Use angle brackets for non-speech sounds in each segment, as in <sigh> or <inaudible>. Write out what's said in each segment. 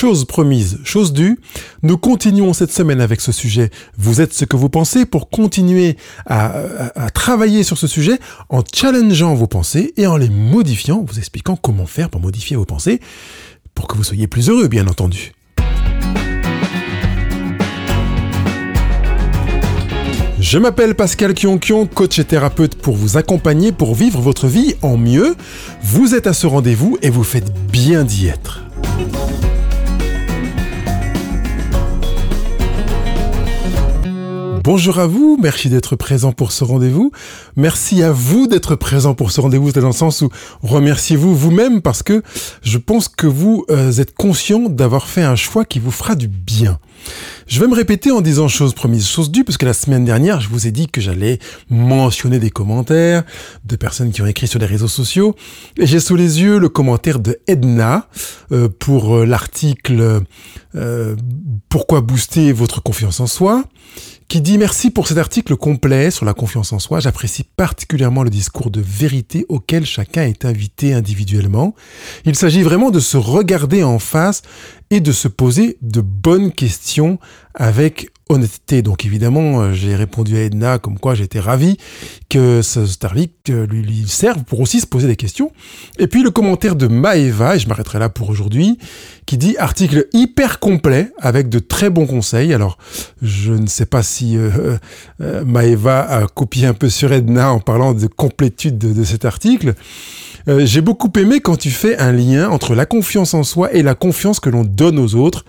Chose promise, chose due. Nous continuons cette semaine avec ce sujet. Vous êtes ce que vous pensez pour continuer à, travailler sur ce sujet en challengeant vos pensées et en les modifiant, vous expliquant comment faire pour modifier vos pensées pour que vous soyez plus heureux, bien entendu. Je m'appelle Pascal Kionkion, coach et thérapeute pour vous accompagner pour vivre votre vie en mieux. Vous êtes à ce rendez-vous et vous faites bien d'y être. Bonjour à vous, merci d'être présent pour ce rendez-vous. Merci à vous d'être présent pour ce rendez-vous, dans le sens où remerciez-vous vous-même parce que je pense que vous euh, êtes conscient d'avoir fait un choix qui vous fera du bien. Je vais me répéter en disant chose promise, chose due, parce que la semaine dernière, je vous ai dit que j'allais mentionner des commentaires de personnes qui ont écrit sur les réseaux sociaux. Et j'ai sous les yeux le commentaire de Edna euh, pour euh, l'article Pourquoi booster votre confiance en soi qui dit merci pour cet article complet sur la confiance en soi. J'apprécie particulièrement le discours de vérité auquel chacun est invité individuellement. Il s'agit vraiment de se regarder en face et de se poser de bonnes questions avec honnêteté. Donc évidemment, euh, j'ai répondu à Edna comme quoi j'étais ravi que ce Starlink euh, lui, serve pour aussi se poser des questions. Et puis le commentaire de Maeva, et je m'arrêterai là pour aujourd'hui, qui dit article hyper complet avec de très bons conseils. Alors je ne sais pas si euh, Maeva a copié un peu sur Edna en parlant de complétude de, de cet article. J'ai beaucoup aimé quand tu fais un lien entre la confiance en soi et la confiance que l'on donne aux autres.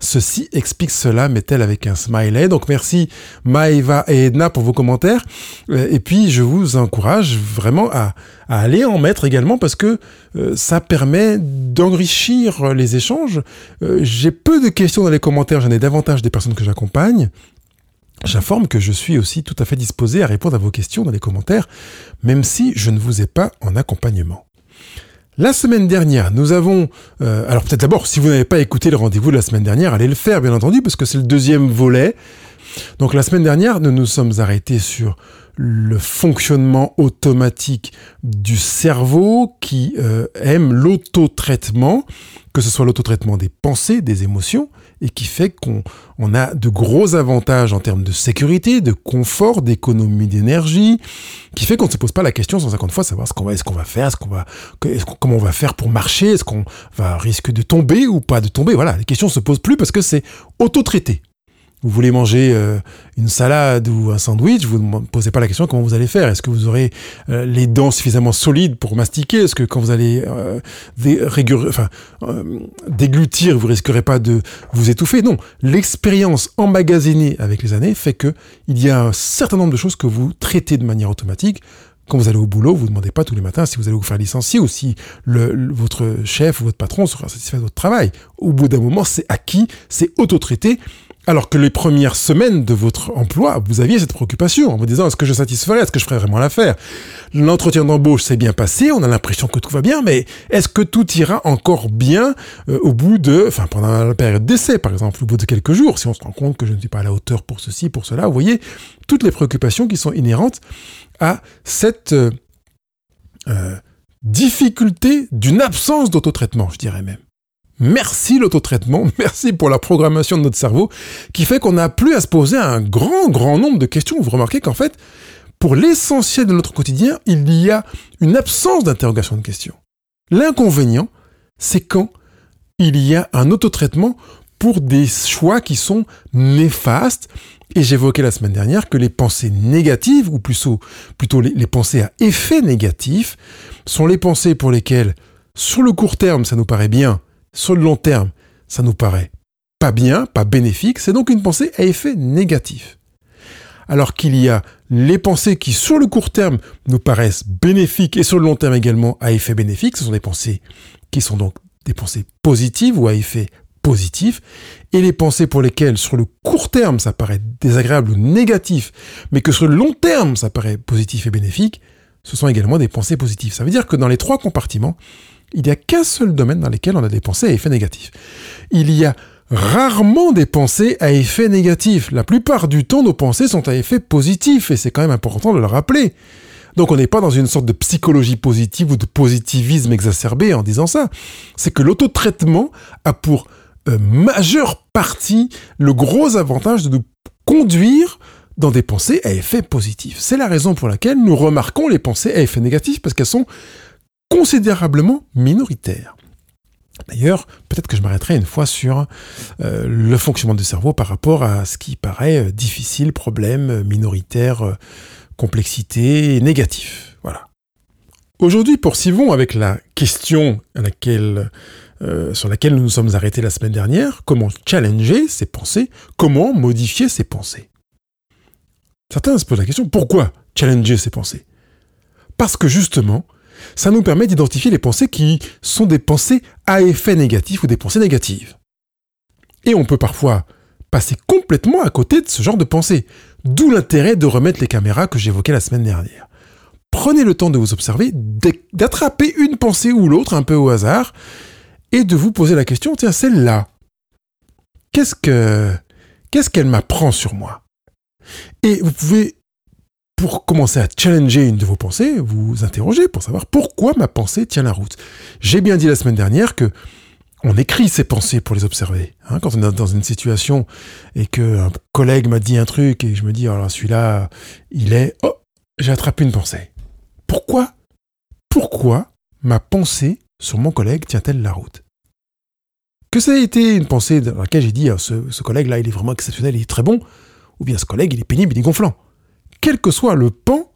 Ceci explique cela, met-elle avec un smiley. Donc merci Maeva et Edna pour vos commentaires. Euh, et puis je vous encourage vraiment à, aller en mettre également parce que euh, ça permet d'enrichir les échanges. Euh, j'ai peu de questions dans les commentaires, j'en ai davantage des personnes que j'accompagne. J'informe que je suis aussi tout à fait disposé à répondre à vos questions dans les commentaires, même si je ne vous ai pas en accompagnement. La semaine dernière, nous avons... Euh, alors peut-être d'abord, si vous n'avez pas écouté le rendez-vous de la semaine dernière, allez le faire, bien entendu, parce que c'est le deuxième volet. Donc la semaine dernière, nous nous sommes arrêtés sur le fonctionnement automatique du cerveau qui euh, aime l'auto-traitement, que ce soit l'auto-traitement des pensées, des émotions, et qui fait qu'on on a de gros avantages en termes de sécurité, de confort, d'économie d'énergie, qui fait qu'on ne se pose pas la question 150 fois savoir ce qu'on va, est-ce qu'on va faire, ce qu'on va, comment on va faire pour marcher, est-ce qu'on va risque de tomber ou pas de tomber. Voilà, les questions se posent plus parce que c'est auto-traité vous voulez manger euh, une salade ou un sandwich, vous ne posez pas la question comment vous allez faire. Est-ce que vous aurez euh, les dents suffisamment solides pour mastiquer? Est-ce que quand vous allez euh, enfin, déglutir, vous risquerez pas de vous étouffer? Non, l'expérience emmagasinée avec les années fait que il y a un certain nombre de choses que vous traitez de manière automatique. Quand vous allez au boulot, vous ne demandez pas tous les matins si vous allez vous faire licencier ou si votre chef ou votre patron sera satisfait de votre travail. Au bout d'un moment, c'est acquis, c'est auto-traité alors que les premières semaines de votre emploi, vous aviez cette préoccupation en vous disant est-ce que je satisferais, est-ce que je ferais vraiment l'affaire? L'entretien d'embauche s'est bien passé, on a l'impression que tout va bien, mais est-ce que tout ira encore bien euh, au bout de, enfin pendant la période d'essai par exemple, au bout de quelques jours, si on se rend compte que je ne suis pas à la hauteur pour ceci, pour cela, vous voyez toutes les préoccupations qui sont inhérentes à cette euh, euh, difficulté d'une absence d'autotraitement, je dirais même. Merci l'autotraitement, <laughs> merci pour la programmation de notre cerveau qui fait qu'on n'a plus à se poser un grand, grand nombre de questions. Vous remarquez qu'en fait, pour l'essentiel de notre quotidien, il y a une absence d'interrogation de questions. L'inconvénient, c'est quand il y a un autotraitement pour des choix qui sont néfastes. Et j'évoquais la semaine dernière que les pensées négatives, ou plutôt, plutôt les pensées à effet négatif, sont les pensées pour lesquelles, sur le court terme, ça nous paraît bien, sur le long terme, ça nous paraît pas bien, pas bénéfique, c'est donc une pensée à effet négatif. Alors qu'il y a les pensées qui, sur le court terme, nous paraissent bénéfiques et sur le long terme également à effet bénéfique, ce sont des pensées qui sont donc des pensées positives ou à effet positif, et les pensées pour lesquelles, sur le court terme, ça paraît désagréable ou négatif, mais que sur le long terme, ça paraît positif et bénéfique, ce sont également des pensées positives. Ça veut dire que dans les trois compartiments, il n'y a qu'un seul domaine dans lequel on a des pensées à effet négatif. Il y a rarement des pensées à effet négatif. La plupart du temps, nos pensées sont à effet positif, et c'est quand même important de le rappeler. Donc on n'est pas dans une sorte de psychologie positive ou de positivisme exacerbé en disant ça. C'est que l'autotraitement a pour euh, majeure partie, le gros avantage de nous conduire dans des pensées à effet positif. C'est la raison pour laquelle nous remarquons les pensées à effet négatif parce qu'elles sont considérablement minoritaires. D'ailleurs, peut-être que je m'arrêterai une fois sur euh, le fonctionnement du cerveau par rapport à ce qui paraît euh, difficile, problème, minoritaire, euh, complexité, négatif. Voilà. Aujourd'hui, poursuivons avec la question sur laquelle nous nous sommes arrêtés la semaine dernière. Comment challenger ses pensées? Comment modifier ses pensées? Certains se posent la question, pourquoi challenger ses pensées? Parce que justement, ça nous permet d'identifier les pensées qui sont des pensées à effet négatif ou des pensées négatives. Et on peut parfois passer complètement à côté de ce genre de pensées, d'où l'intérêt de remettre les caméras que j'évoquais la semaine dernière. Prenez le temps de vous observer, d'attraper une pensée ou l'autre un peu au hasard, et de vous poser la question, tiens, celle-là, qu'est-ce que, qu'est-ce qu'elle m'apprend sur moi? Et vous pouvez, pour commencer à challenger une de vos pensées, vous interroger pour savoir pourquoi ma pensée tient la route. J'ai bien dit la semaine dernière que on écrit ses pensées pour les observer. Hein. quand on est dans une situation et qu'un collègue m'a dit un truc et je me dis, alors oh celui-là, il est... Oh, j'ai attrapé une pensée. Pourquoi Pourquoi ma pensée sur mon collègue tient-elle la route? Que ça ait été une pensée dans laquelle j'ai dit, ah, ce, ce collègue-là, il est vraiment exceptionnel, il est très bon, ou bien ce collègue, il est pénible, il est gonflant. Quel que soit le pan,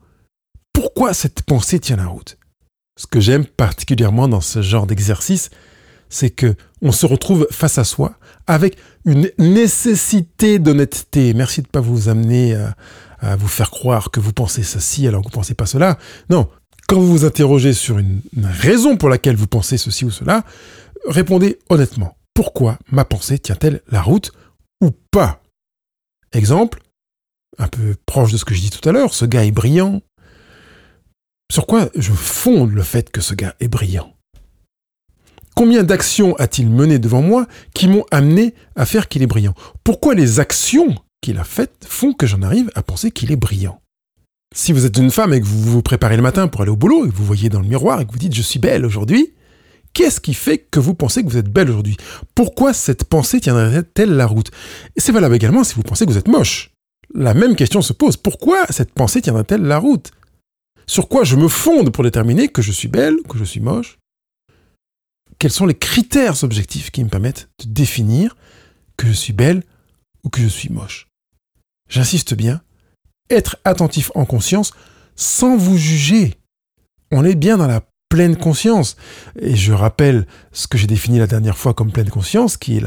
pourquoi cette pensée tient la route? Ce que j'aime particulièrement dans ce genre d'exercice, c'est que on se retrouve face à soi avec une nécessité d'honnêteté. Merci de ne pas vous amener à, vous faire croire que vous pensez ceci alors que vous ne pensez pas cela. Non, quand vous vous interrogez sur une raison pour laquelle vous pensez ceci ou cela, répondez honnêtement. Pourquoi ma pensée tient-elle la route ou pas? Exemple, un peu proche de ce que je dis tout à l'heure, ce gars est brillant. Sur quoi je fonde le fait que ce gars est brillant? Combien d'actions a-t-il mené devant moi qui m'ont amené à faire qu'il est brillant? Pourquoi les actions qu'il a faites font que j'en arrive à penser qu'il est brillant? Si vous êtes une femme et que vous vous préparez le matin pour aller au boulot et que vous voyez dans le miroir et que vous dites je suis belle aujourd'hui, Qu'est-ce qui fait que vous pensez que vous êtes belle aujourd'hui? Pourquoi cette pensée tiendrait-elle la route? Et c'est valable également si vous pensez que vous êtes moche. La même question se pose. Pourquoi cette pensée tiendrait-elle la route? Sur quoi je me fonde pour déterminer que je suis belle, que je suis moche? Quels sont les critères objectifs qui me permettent de définir que je suis belle ou que je suis moche? J'insiste bien, être attentif en conscience sans vous juger. On est bien dans la pleine conscience. Et je rappelle ce que j'ai défini la dernière fois comme pleine conscience, qui est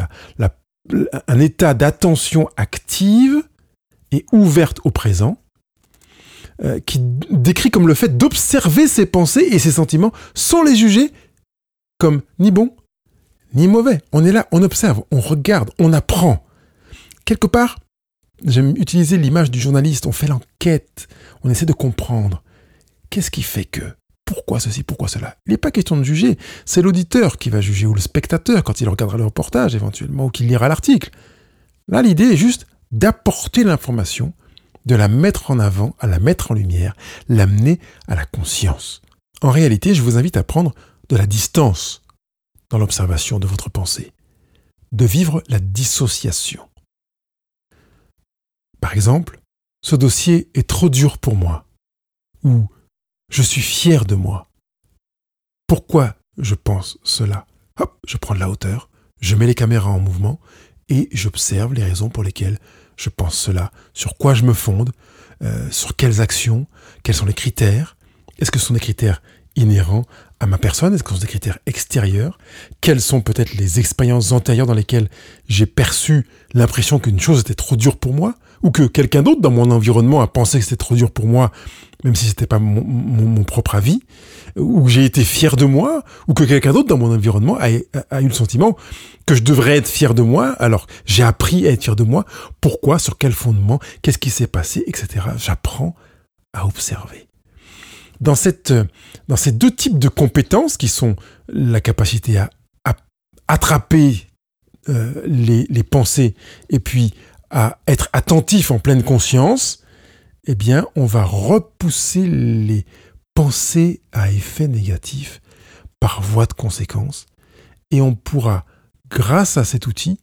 un état d'attention active ouverte au présent, euh, qui décrit comme le fait d'observer ses pensées et ses sentiments sans les juger comme ni bon ni mauvais. On est là, on observe, on regarde, on apprend. Quelque part, j'aime utiliser l'image du journaliste, on fait l'enquête, on essaie de comprendre. Qu'est-ce qui fait que pourquoi ceci, pourquoi cela? Il n'est pas question de juger, c'est l'auditeur qui va juger, ou le spectateur quand il regardera le reportage éventuellement, ou qu'il lira l'article. Là, l'idée est juste d'apporter l'information, de la mettre en avant, à la mettre en lumière, l'amener à la conscience. En réalité, je vous invite à prendre de la distance dans l'observation de votre pensée, de vivre la dissociation. Par exemple, ce dossier est trop dur pour moi, ou je suis fier de moi. Pourquoi je pense cela? Hop, je prends de la hauteur, je mets les caméras en mouvement et j'observe les raisons pour lesquelles je pense cela, sur quoi je me fonde, euh, sur quelles actions, quels sont les critères? Est-ce que ce sont des critères inhérents à ma personne? Est-ce que ce sont des critères extérieurs? Quelles sont peut-être les expériences antérieures dans lesquelles j'ai perçu l'impression qu'une chose était trop dure pour moi? Ou que quelqu'un d'autre dans mon environnement a pensé que c'était trop dur pour moi même si c'était pas mon, propre avis, ou j'ai été fier de moi, ou que quelqu'un d'autre dans mon environnement a, eu le sentiment que je devrais être fier de moi, alors j'ai appris à être fier de moi, pourquoi, sur quel fondement, qu'est-ce qui s'est passé, etc. J'apprends à observer. Dans, cette, dans ces deux types de compétences qui sont la capacité à, attraper euh, les, les pensées et puis à être attentif en pleine conscience, eh bien, on va repousser les pensées à effet négatif par voie de conséquence et on pourra, grâce à cet outil,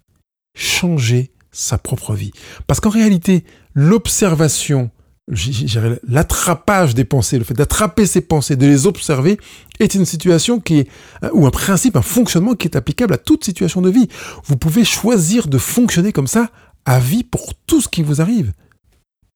changer sa propre vie. Parce qu'en réalité, l'observation, l'attrapage des pensées, le fait d'attraper ces pensées, de les observer, est une situation qui est, ou un principe, un fonctionnement qui est applicable à toute situation de vie. Vous pouvez choisir de fonctionner comme ça à vie pour tout ce qui vous arrive.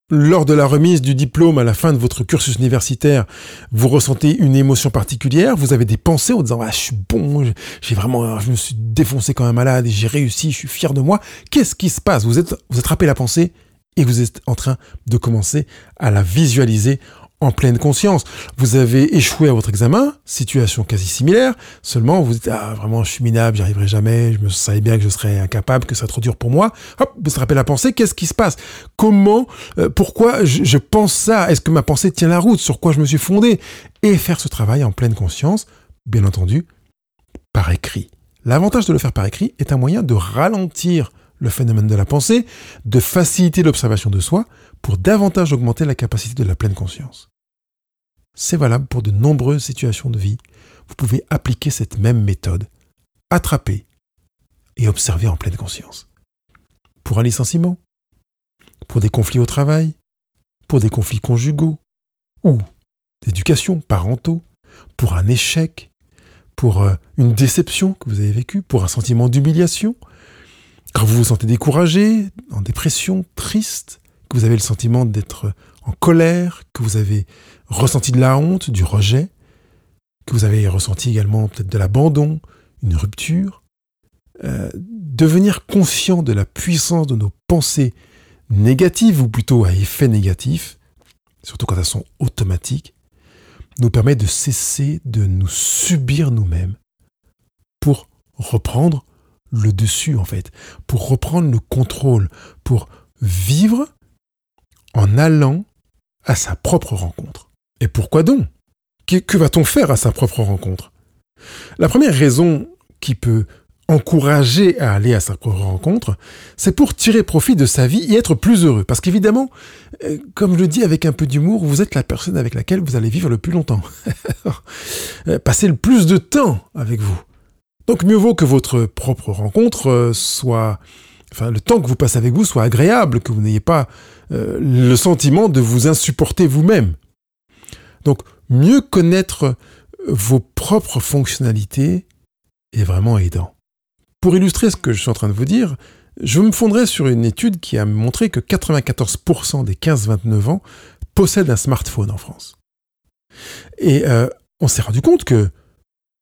Lors de la remise du diplôme à la fin de votre cursus universitaire, vous ressentez une émotion particulière, vous avez des pensées en disant ah, je suis bon, j'ai vraiment je me suis défoncé quand un malade j'ai réussi, je suis fier de moi. Qu'est-ce qui se passe? Vous êtes vous attrapez la pensée et vous êtes en train de commencer à la visualiser en pleine conscience. Vous avez échoué à votre examen, situation quasi similaire, seulement vous dites, ah, vraiment, je suis minable, j'y arriverai jamais, je me savais bien que je serais incapable, que ça serait trop dur pour moi. Hop, vous se rappelez la pensée, qu'est-ce qui se passe? Comment, euh, pourquoi je, je, pense ça? Est-ce que ma pensée tient la route? Sur quoi je me suis fondé? Et faire ce travail en pleine conscience, bien entendu, par écrit. L'avantage de le faire par écrit est un moyen de ralentir le phénomène de la pensée, de faciliter l'observation de soi pour davantage augmenter la capacité de la pleine conscience. C'est valable pour de nombreuses situations de vie. Vous pouvez appliquer cette même méthode, attraper et observer en pleine conscience. Pour un licenciement, pour des conflits au travail, pour des conflits conjugaux, ou d'éducation, parentaux, pour un échec, pour euh, une déception que vous avez vécue, pour un sentiment d'humiliation, quand vous vous sentez découragé, en dépression, triste, vous avez le sentiment d'être en colère, que vous avez ressenti de la honte, du rejet, que vous avez ressenti également peut-être de l'abandon, une rupture, euh, devenir conscient de la puissance de nos pensées négatives, ou plutôt à effet négatif, surtout quand elles sont automatiques, nous permet de cesser de nous subir nous-mêmes pour reprendre le dessus en fait, pour reprendre le contrôle, pour vivre en allant à sa propre rencontre. Et pourquoi donc? Que, va-t-on faire à sa propre rencontre? La première raison qui peut encourager à aller à sa propre rencontre, c'est pour tirer profit de sa vie et être plus heureux. Parce qu'évidemment, euh, comme je le dis avec un peu d'humour, vous êtes la personne avec laquelle vous allez vivre le plus longtemps. <laughs> Euh, passer le plus de temps avec vous. Donc mieux vaut que votre propre rencontre euh, soit, enfin le temps que vous passez avec vous soit agréable, que vous n'ayez pas euh, le sentiment de vous insupporter vous-même. Donc mieux connaître euh, vos propres fonctionnalités est vraiment aidant. Pour illustrer ce que je suis en train de vous dire, je me fonderai sur une étude qui a montré que 94% des 15-29 ans possèdent un smartphone en France. Et on s'est rendu compte que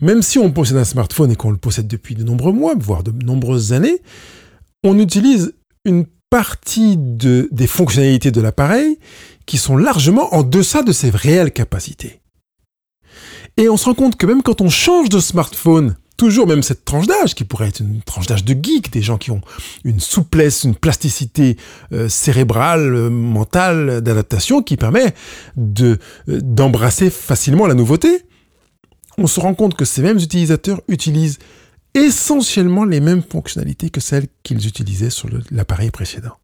même si on possède un smartphone et qu'on le possède depuis de nombreux mois, voire de nombreuses années, on utilise une partie de, des fonctionnalités de l'appareil qui sont largement en deçà de ses réelles capacités. Et on se rend compte que même quand on change de smartphone, toujours même cette tranche d'âge, qui pourrait être une tranche d'âge de geek, des gens qui ont une souplesse, une plasticité euh, cérébrale, euh, mentale, d'adaptation, qui permet euh, d'embrasser facilement la nouveauté, on se rend compte que ces mêmes utilisateurs utilisent essentiellement les mêmes fonctionnalités que celles qu'ils utilisaient sur l'appareil précédent.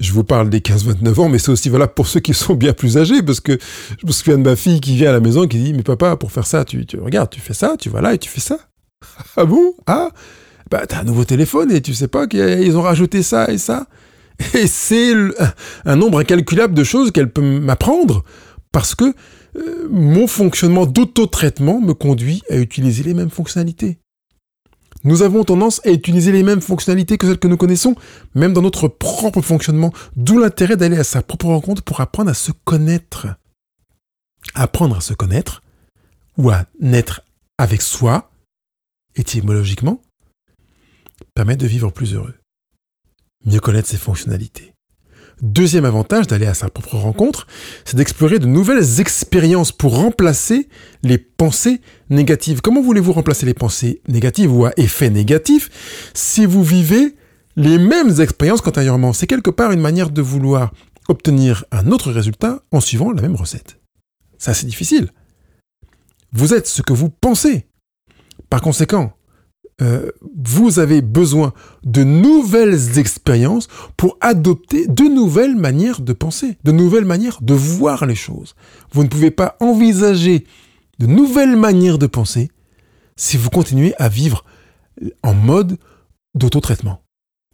Je vous parle des 15-29 ans, mais c'est aussi valable pour ceux qui sont bien plus âgés, parce que je me souviens de ma fille qui vient à la maison qui dit, mais papa, pour faire ça, tu, tu regardes, tu fais ça, tu vas là et tu fais ça. <laughs> ah bon? Ah? Bah t'as un nouveau téléphone et tu sais pas qu'ils ont rajouté ça et ça. Et c'est un nombre incalculable de choses qu'elle peut m'apprendre, parce que euh, mon fonctionnement d'auto-traitement me conduit à utiliser les mêmes fonctionnalités. Nous avons tendance à utiliser les mêmes fonctionnalités que celles que nous connaissons, même dans notre propre fonctionnement, d'où l'intérêt d'aller à sa propre rencontre pour apprendre à se connaître. Apprendre à se connaître, ou à naître avec soi, étymologiquement, permet de vivre plus heureux. Mieux connaître ses fonctionnalités. Deuxième avantage d'aller à sa propre rencontre, c'est d'explorer de nouvelles expériences pour remplacer les pensées négatives. Comment voulez-vous remplacer les pensées négatives ou à effet négatif si vous vivez les mêmes expériences qu'antérieurement? C'est quelque part une manière de vouloir obtenir un autre résultat en suivant la même recette. Ça, c'est difficile. Vous êtes ce que vous pensez. Par conséquent, euh, vous avez besoin de nouvelles expériences pour adopter de nouvelles manières de penser, de nouvelles manières de voir les choses. Vous ne pouvez pas envisager de nouvelles manières de penser si vous continuez à vivre en mode d'auto-traitement.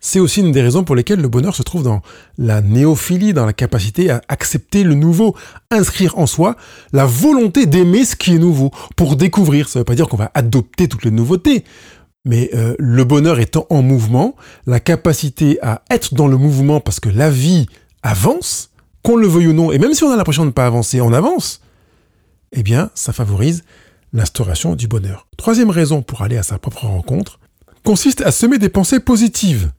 C'est aussi une des raisons pour lesquelles le bonheur se trouve dans la néophilie, dans la capacité à accepter le nouveau, inscrire en soi la volonté d'aimer ce qui est nouveau, pour découvrir. Ça ne veut pas dire qu'on va adopter toutes les nouveautés, mais euh, le bonheur étant en mouvement, la capacité à être dans le mouvement parce que la vie avance, qu'on le veuille ou non, et même si on a l'impression de ne pas avancer, on avance, eh bien, ça favorise l'instauration du bonheur. Troisième raison pour aller à sa propre rencontre consiste à semer des pensées positives.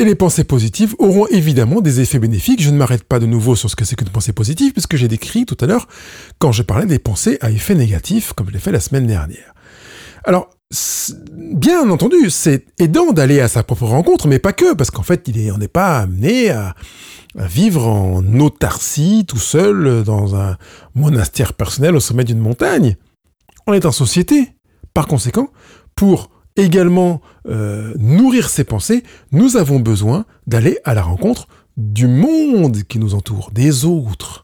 Et les pensées positives auront évidemment des effets bénéfiques. Je ne m'arrête pas de nouveau sur ce que c'est qu'une pensée positive, puisque j'ai décrit tout à l'heure quand je parlais des pensées à effet négatif, comme je l'ai fait la semaine dernière. Alors, bien entendu, c'est aidant d'aller à sa propre rencontre, mais pas que, parce qu'en fait, on n'est pas amené à, à, vivre en autarcie, tout seul, dans un monastère personnel au sommet d'une montagne. On est en société. Par conséquent, pour également euh, nourrir ses pensées, nous avons besoin d'aller à la rencontre du monde qui nous entoure, des autres.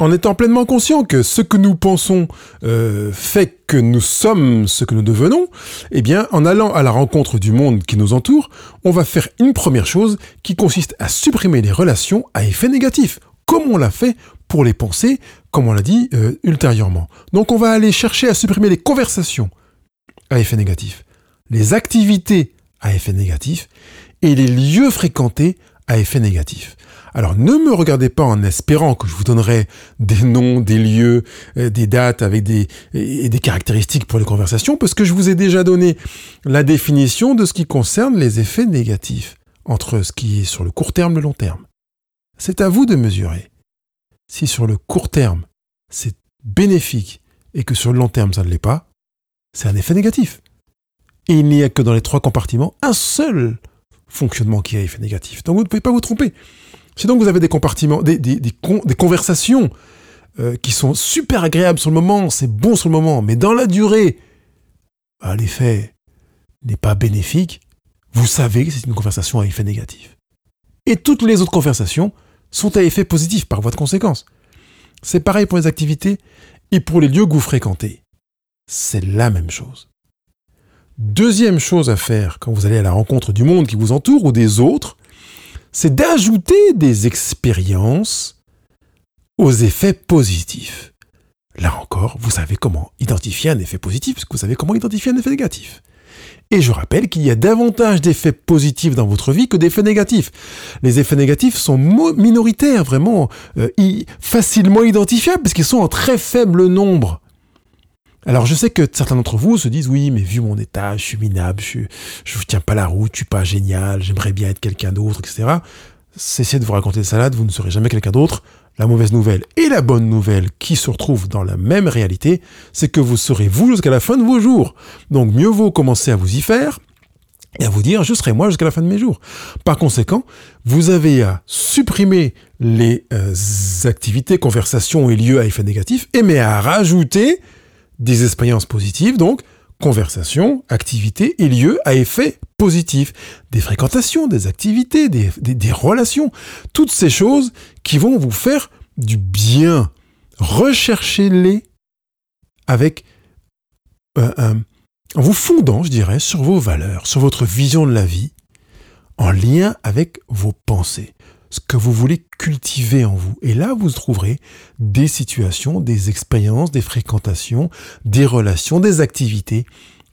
En étant pleinement conscient que ce que nous pensons euh, fait que nous sommes ce que nous devenons, eh bien, en allant à la rencontre du monde qui nous entoure, on va faire une première chose qui consiste à supprimer les relations à effet négatif, comme on l'a fait pour les pensées, comme on l'a dit euh, ultérieurement. Donc on va aller chercher à supprimer les conversations à effet négatif les activités à effet négatif et les lieux fréquentés à effet négatif. Alors ne me regardez pas en espérant que je vous donnerai des noms, des lieux, euh, des dates avec des, et des caractéristiques pour les conversations, parce que je vous ai déjà donné la définition de ce qui concerne les effets négatifs entre ce qui est sur le court terme et le long terme. C'est à vous de mesurer. Si sur le court terme, c'est bénéfique et que sur le long terme, ça ne l'est pas, c'est un effet négatif. Et il n'y a que dans les trois compartiments un seul fonctionnement qui a effet négatif. Donc vous ne pouvez pas vous tromper. Si donc vous avez des compartiments, des, conversations euh, qui sont super agréables sur le moment, c'est bon sur le moment, mais dans la durée, bah, l'effet n'est pas bénéfique, vous savez que c'est une conversation à effet négatif. Et toutes les autres conversations sont à effet positif par voie de conséquence. C'est pareil pour les activités et pour les lieux que vous fréquentez. C'est la même chose. Deuxième chose à faire quand vous allez à la rencontre du monde qui vous entoure ou des autres, c'est d'ajouter des expériences aux effets positifs. Là encore, vous savez comment identifier un effet positif, parce que vous savez comment identifier un effet négatif. Et je rappelle qu'il y a davantage d'effets positifs dans votre vie que d'effets négatifs. Les effets négatifs sont minoritaires, vraiment euh, facilement identifiables, parce qu'ils sont en très faible nombre. Alors je sais que certains d'entre vous se disent oui mais vu mon état, je suis minable, je ne tiens pas la route, je suis pas génial, j'aimerais bien être quelqu'un d'autre, etc. Cessez de vous raconter des salades, vous ne serez jamais quelqu'un d'autre. La mauvaise nouvelle et la bonne nouvelle qui se retrouvent dans la même réalité, c'est que vous serez vous jusqu'à la fin de vos jours. Donc mieux vaut commencer à vous y faire et à vous dire je serai moi jusqu'à la fin de mes jours. Par conséquent, vous avez à supprimer les euh, activités, conversations et lieux à effet négatif, et mais à rajouter des expériences positives, donc conversation, activité et lieux à effet positif, des fréquentations, des activités, des, relations, toutes ces choses qui vont vous faire du bien. Recherchez-les avec euh, en vous fondant, je dirais, sur vos valeurs, sur votre vision de la vie, en lien avec vos pensées ce que vous voulez cultiver en vous. Et là, vous trouverez des situations, des expériences, des fréquentations, des relations, des activités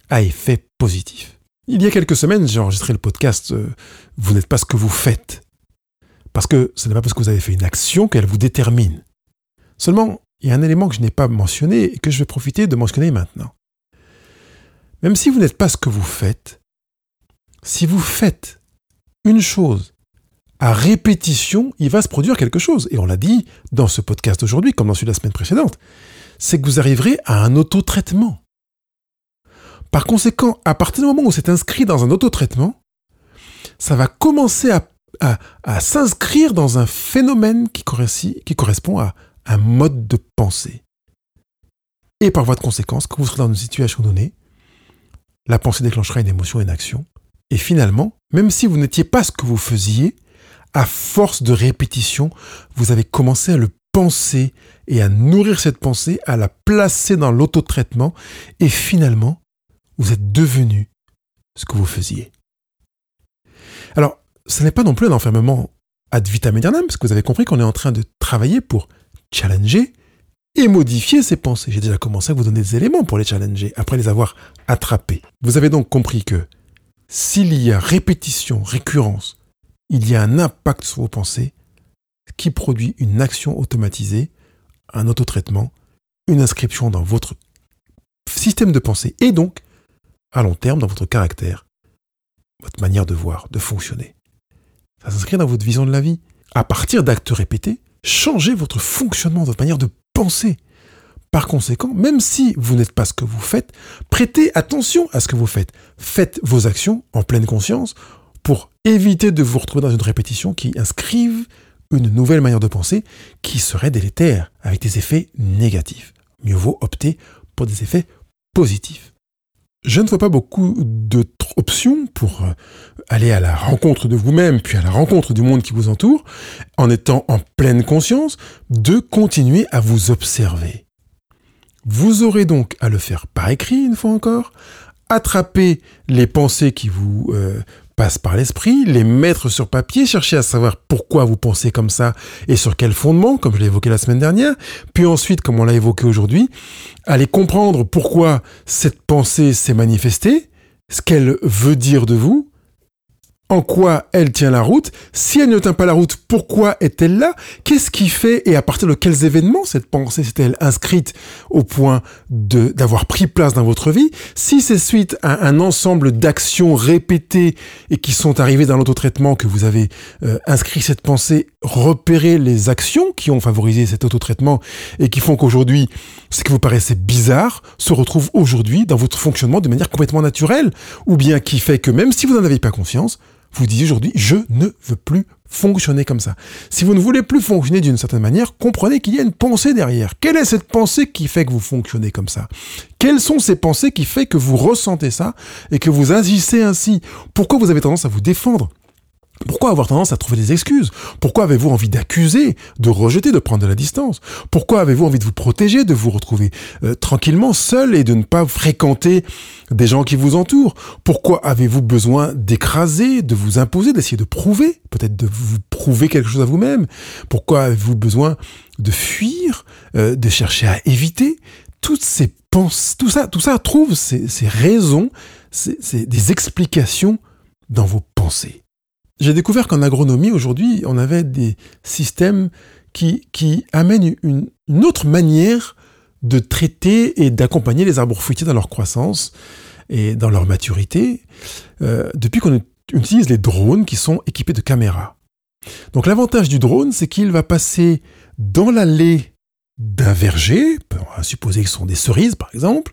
à effet positif. Il y a quelques semaines, j'ai enregistré le podcast euh, Vous n'êtes pas ce que vous faites. Parce que ce n'est pas parce que vous avez fait une action qu'elle vous détermine. Seulement, il y a un élément que je n'ai pas mentionné et que je vais profiter de mentionner maintenant. Même si vous n'êtes pas ce que vous faites, si vous faites une chose à répétition, il va se produire quelque chose. Et on l'a dit dans ce podcast aujourd'hui, comme dans celui de la semaine précédente, c'est que vous arriverez à un autotraitement. Par conséquent, à partir du moment où c'est inscrit dans un autotraitement, ça va commencer à, s'inscrire dans un phénomène qui, qui correspond à un mode de pensée. Et par voie de conséquence, quand vous serez dans une situation donnée, la pensée déclenchera une émotion, une action. Et finalement, même si vous n'étiez pas ce que vous faisiez, à force de répétition, vous avez commencé à le penser et à nourrir cette pensée, à la placer dans l'autotraitement, et finalement, vous êtes devenu ce que vous faisiez. Alors, ce n'est pas non plus un enfermement ad vitam aeternam, parce que vous avez compris qu'on est en train de travailler pour challenger et modifier ses pensées. J'ai déjà commencé à vous donner des éléments pour les challenger, après les avoir attrapés. Vous avez donc compris que s'il y a répétition, récurrence, il y a un impact sur vos pensées qui produit une action automatisée, un autotraitement, une inscription dans votre système de pensée et donc, à long terme, dans votre caractère, votre manière de voir, de fonctionner. Ça s'inscrit dans votre vision de la vie. À partir d'actes répétés, changez votre fonctionnement, votre manière de penser. Par conséquent, même si vous n'êtes pas ce que vous faites, prêtez attention à ce que vous faites. Faites vos actions en pleine conscience pour éviter de vous retrouver dans une répétition qui inscrive une nouvelle manière de penser qui serait délétère, avec des effets négatifs. Mieux vaut opter pour des effets positifs. Je ne vois pas beaucoup d'autres options pour euh, aller à la rencontre de vous-même, puis à la rencontre du monde qui vous entoure, en étant en pleine conscience de continuer à vous observer. Vous aurez donc à le faire par écrit, une fois encore, attraper les pensées qui vous euh, passe par l'esprit, les mettre sur papier, chercher à savoir pourquoi vous pensez comme ça et sur quel fondement, comme je l'ai évoqué la semaine dernière, puis ensuite, comme on l'a évoqué aujourd'hui, aller comprendre pourquoi cette pensée s'est manifestée, ce qu'elle veut dire de vous, en quoi elle tient la route? Si elle ne tient pas la route, pourquoi est-elle là? Qu'est-ce qui fait et à partir de quels événements cette pensée s'est-elle inscrite au point d'avoir pris place dans votre vie? Si c'est suite à un ensemble d'actions répétées et qui sont arrivées dans l'autotraitement que vous avez euh, inscrit cette pensée, repéré les actions qui ont favorisé cet autotraitement et qui font qu'aujourd'hui, ce qui vous paraissait bizarre se retrouve aujourd'hui dans votre fonctionnement de manière complètement naturelle, ou bien qui fait que même si vous n'en avez pas conscience, vous dites aujourd'hui, je ne veux plus fonctionner comme ça. Si vous ne voulez plus fonctionner d'une certaine manière, comprenez qu'il y a une pensée derrière. Quelle est cette pensée qui fait que vous fonctionnez comme ça? Quelles sont ces pensées qui fait que vous ressentez ça et que vous agissez ainsi? Pourquoi vous avez tendance à vous défendre? Pourquoi avoir tendance à trouver des excuses? Pourquoi avez-vous envie d'accuser, de rejeter, de prendre de la distance? Pourquoi avez-vous envie de vous protéger, de vous retrouver euh, tranquillement seul et de ne pas fréquenter des gens qui vous entourent? Pourquoi avez-vous besoin d'écraser, de vous imposer, d'essayer de prouver, peut-être de vous prouver quelque chose à vous-même? Pourquoi avez-vous besoin de fuir, euh, de chercher à éviter toutes ces pensées, tout ça, tout ça trouve ces, ces raisons, c'est des explications dans vos pensées? J'ai découvert qu'en agronomie, aujourd'hui, on avait des systèmes qui, amènent une, autre manière de traiter et d'accompagner les arbres fruitiers dans leur croissance et dans leur maturité, euh, depuis qu'on utilise les drones qui sont équipés de caméras. Donc l'avantage du drone, c'est qu'il va passer dans l'allée d'un verger, on va supposer que ce sont des cerises par exemple,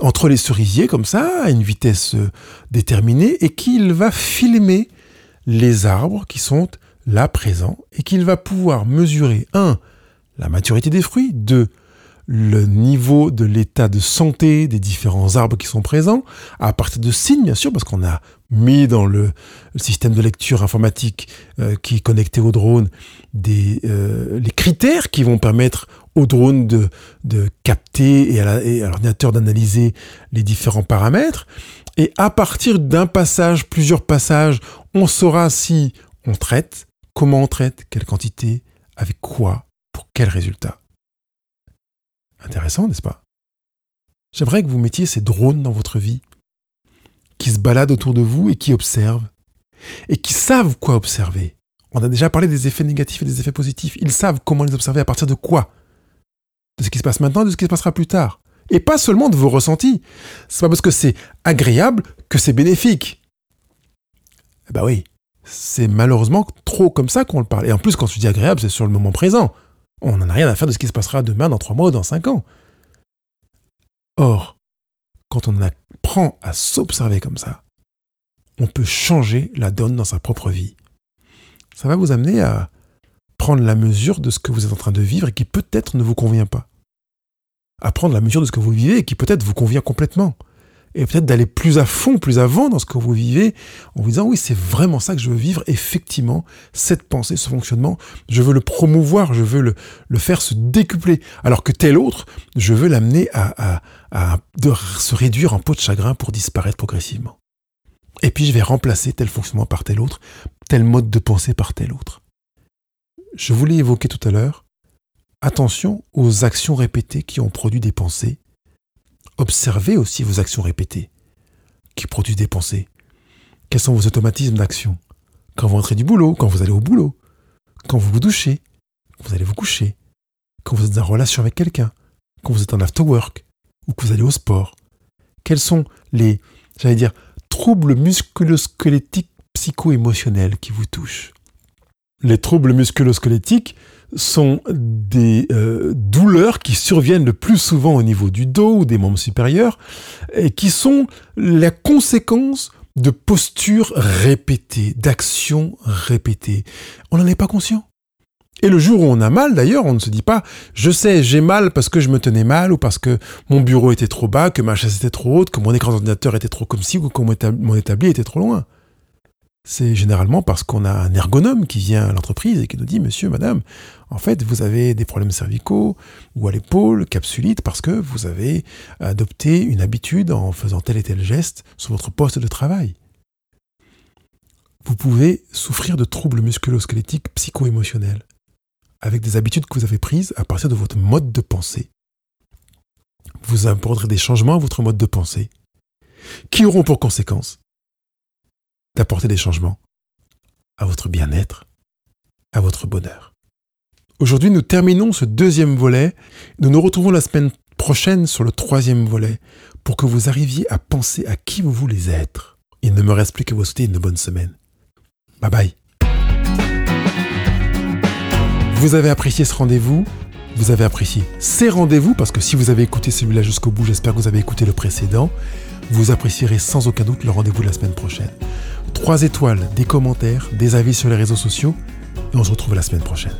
entre les cerisiers comme ça, à une vitesse déterminée, et qu'il va filmer les arbres qui sont là présents et qu'il va pouvoir mesurer, un, la maturité des fruits, deux, le niveau de l'état de santé des différents arbres qui sont présents, à partir de signes, bien sûr, parce qu'on a mis dans le, système de lecture informatique euh, qui est connecté au drone des, euh, les critères qui vont permettre au drone de, de capter et à l'ordinateur d'analyser les différents paramètres. Et à partir d'un passage, plusieurs passages, on saura si on traite, comment on traite, quelle quantité, avec quoi, pour quel résultat. Intéressant, n'est-ce pas? J'aimerais que vous mettiez ces drones dans votre vie, qui se baladent autour de vous et qui observent, et qui savent quoi observer. On a déjà parlé des effets négatifs et des effets positifs. Ils savent comment les observer à partir de quoi? De ce qui se passe maintenant, de ce qui se passera plus tard et pas seulement de vos ressentis. C'est pas parce que c'est agréable que c'est bénéfique. Eh ben oui, c'est malheureusement trop comme ça qu'on le parle. Et en plus, quand je dis agréable, c'est sur le moment présent. On n'en a rien à faire de ce qui se passera demain, dans trois mois ou dans cinq ans. Or, quand on apprend à s'observer comme ça, on peut changer la donne dans sa propre vie. Ça va vous amener à prendre la mesure de ce que vous êtes en train de vivre et qui peut-être ne vous convient pas à prendre la mesure de ce que vous vivez et qui peut-être vous convient complètement. Et peut-être d'aller plus à fond, plus avant dans ce que vous vivez, en vous disant oui, c'est vraiment ça que je veux vivre, effectivement, cette pensée, ce fonctionnement, je veux le promouvoir, je veux le, faire se décupler, alors que tel autre, je veux l'amener à, se réduire en peau de chagrin pour disparaître progressivement. Et puis je vais remplacer tel fonctionnement par tel autre, tel mode de pensée par tel autre. Je voulais évoquer tout à l'heure, attention aux actions répétées qui ont produit des pensées. Observez aussi vos actions répétées qui produisent des pensées. Quels sont vos automatismes d'action? Quand vous entrez du boulot, quand vous allez au boulot, quand vous vous douchez, quand vous allez vous coucher, quand vous êtes en relation avec quelqu'un, quand vous êtes en after work ou que vous allez au sport. Quels sont les, j'allais dire, troubles musculo-squelettiques psycho-émotionnels qui vous touchent? Les troubles musculo-squelettiques sont des euh, douleurs qui surviennent le plus souvent au niveau du dos ou des membres supérieurs et qui sont la conséquence de postures répétées, d'actions répétées. On n'en est pas conscient. Et le jour où on a mal, d'ailleurs, on ne se dit pas, je sais, j'ai mal parce que je me tenais mal, ou parce que mon bureau était trop bas, que ma chaise était trop haute, que mon écran d'ordinateur était trop comme ci, ou que mon établi était trop loin. C'est généralement parce qu'on a un ergonome qui vient à l'entreprise et qui nous dit, monsieur, madame, en fait, vous avez des problèmes cervicaux ou à l'épaule, capsulite, parce que vous avez adopté une habitude en faisant tel et tel geste sur votre poste de travail. Vous pouvez souffrir de troubles musculo-squelettiques psycho-émotionnels avec des habitudes que vous avez prises à partir de votre mode de pensée. Vous apporterez des changements à votre mode de pensée qui auront pour conséquence d'apporter des changements à votre bien-être, à votre bonheur. Aujourd'hui, nous terminons ce deuxième volet. Nous nous retrouvons la semaine prochaine sur le troisième volet pour que vous arriviez à penser à qui vous voulez être. Il ne me reste plus qu'à vous souhaiter une bonne semaine. Bye bye. Vous avez apprécié ce rendez-vous? Vous avez apprécié ces rendez-vous? Parce que si vous avez écouté celui-là jusqu'au bout, j'espère que vous avez écouté le précédent. Vous apprécierez sans aucun doute le rendez-vous de la semaine prochaine. 3 étoiles, des commentaires, des avis sur les réseaux sociaux, et on se retrouve la semaine prochaine.